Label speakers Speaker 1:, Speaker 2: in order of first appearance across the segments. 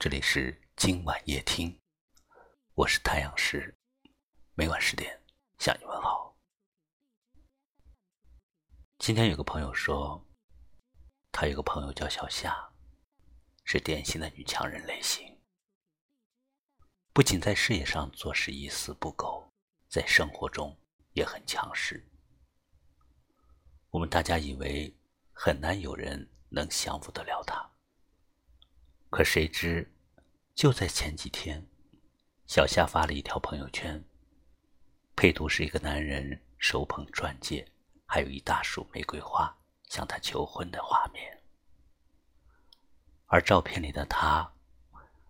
Speaker 1: 这里是今晚夜听，我是太阳石，每晚十点向你问好。今天有个朋友说，他有个朋友叫小夏，是典型的女强人类型，不仅在事业上做事一丝不苟，在生活中也很强势。我们大家以为很难有人能降服得了她。可谁知，就在前几天，小夏发了一条朋友圈，配图是一个男人手捧钻戒，还有一大束玫瑰花向她求婚的画面。而照片里的她，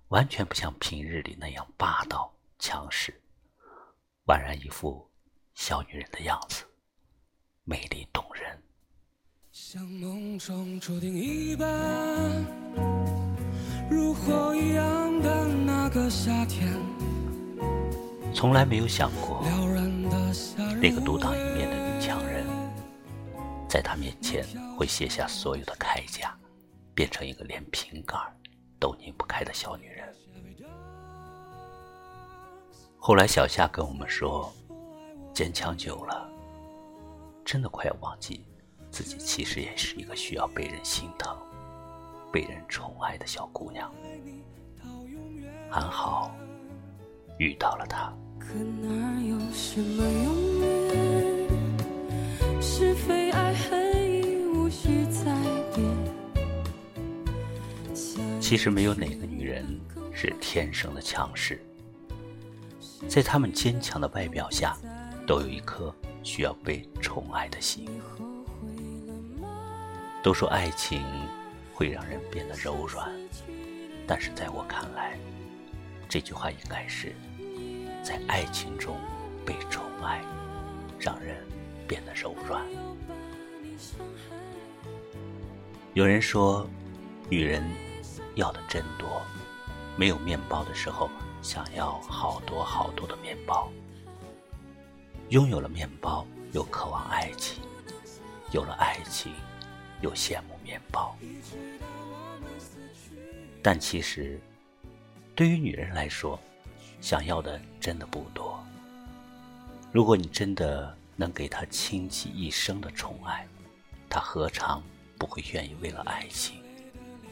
Speaker 1: 完全不像平日里那样霸道强势，宛然一副小女人的样子，美丽动人。像梦中注定一般。如火一样的那个夏天，从来没有想过，那个独当一面的女强人，在他面前会卸下所有的铠甲，变成一个连瓶盖都拧不开的小女人。后来小夏跟我们说，坚强久了，真的快要忘记自己其实也是一个需要被人心疼。被人宠爱的小姑娘，还好遇到了他。其实没有哪个女人是天生的强势，在她们坚强的外表下，都有一颗需要被宠爱的心。都说爱情。会让人变得柔软，但是在我看来，这句话应该是在爱情中被宠爱，让人变得柔软。有人说，女人要的真多，没有面包的时候，想要好多好多的面包；拥有了面包，又渴望爱情；有了爱情，又羡慕面包。但其实，对于女人来说，想要的真的不多。如果你真的能给她倾其一生的宠爱，她何尝不会愿意为了爱情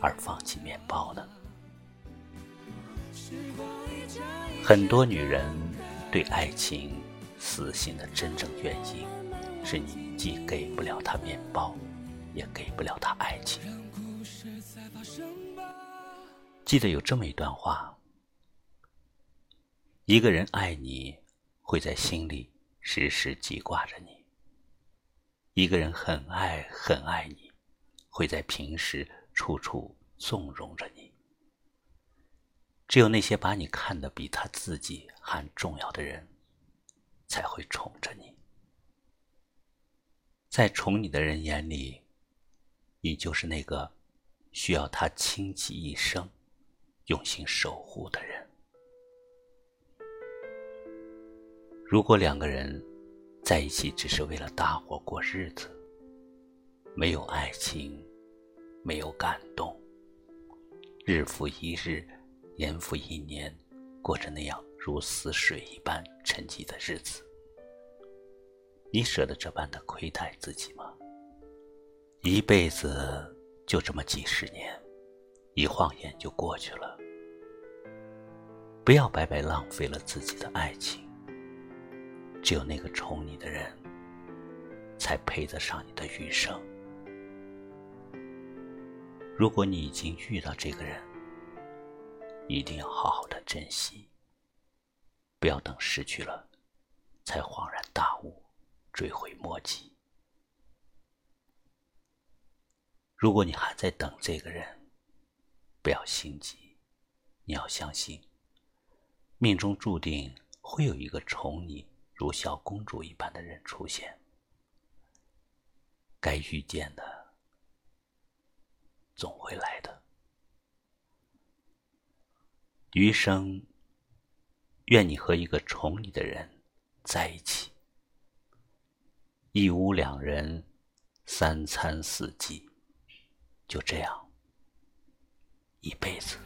Speaker 1: 而放弃面包呢？很多女人对爱情死心的真正原因，是你既给不了她面包，也给不了他爱情。记得有这么一段话：一个人爱你，会在心里时时记挂着你；一个人很爱很爱你，会在平时处处纵容着你。只有那些把你看得比他自己还重要的人，才会宠着你。在宠你的人眼里，你就是那个需要他倾其一生。用心守护的人。如果两个人在一起只是为了搭伙过日子，没有爱情，没有感动，日复一日，年复一年，过着那样如死水一般沉寂的日子，你舍得这般的亏待自己吗？一辈子就这么几十年。一晃眼就过去了，不要白白浪费了自己的爱情。只有那个宠你的人，才配得上你的余生。如果你已经遇到这个人，一定要好好的珍惜，不要等失去了，才恍然大悟，追悔莫及。如果你还在等这个人，不要心急，你要相信，命中注定会有一个宠你如小公主一般的人出现。该遇见的，总会来的。余生，愿你和一个宠你的人在一起，一屋两人，三餐四季，就这样。
Speaker 2: 一辈子。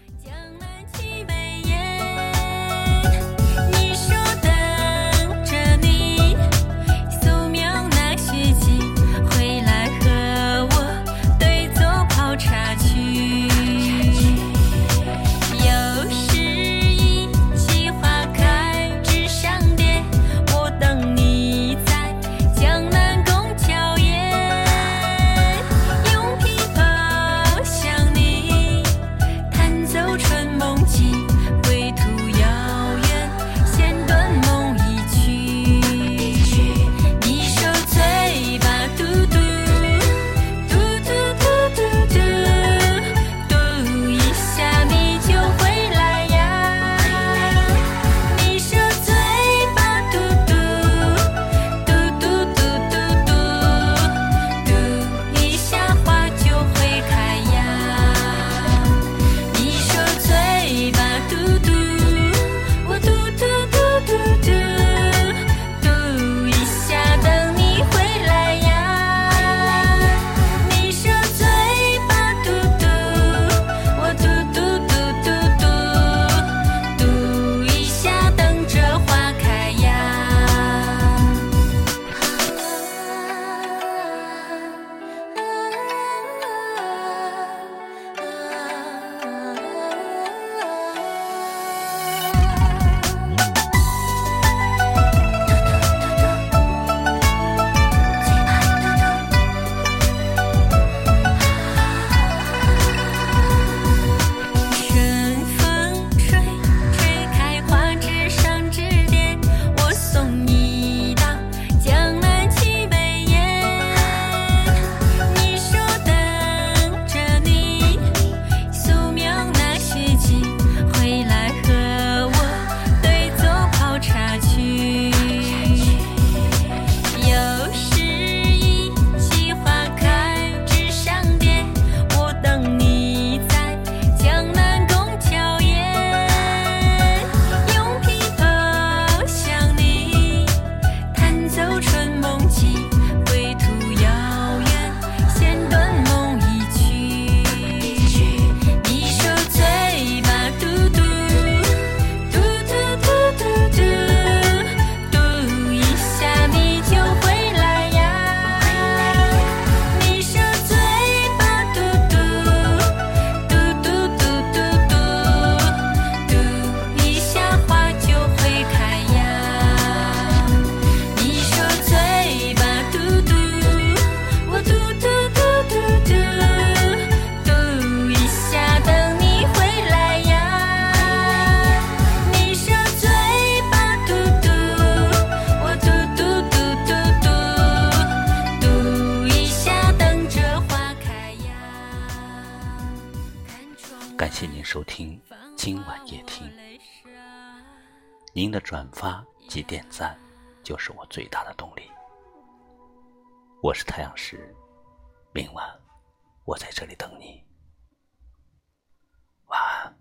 Speaker 2: 收听今晚夜听。您的转发及点赞就是我最大的动力。我是太阳石明晚我在这里等你。晚安。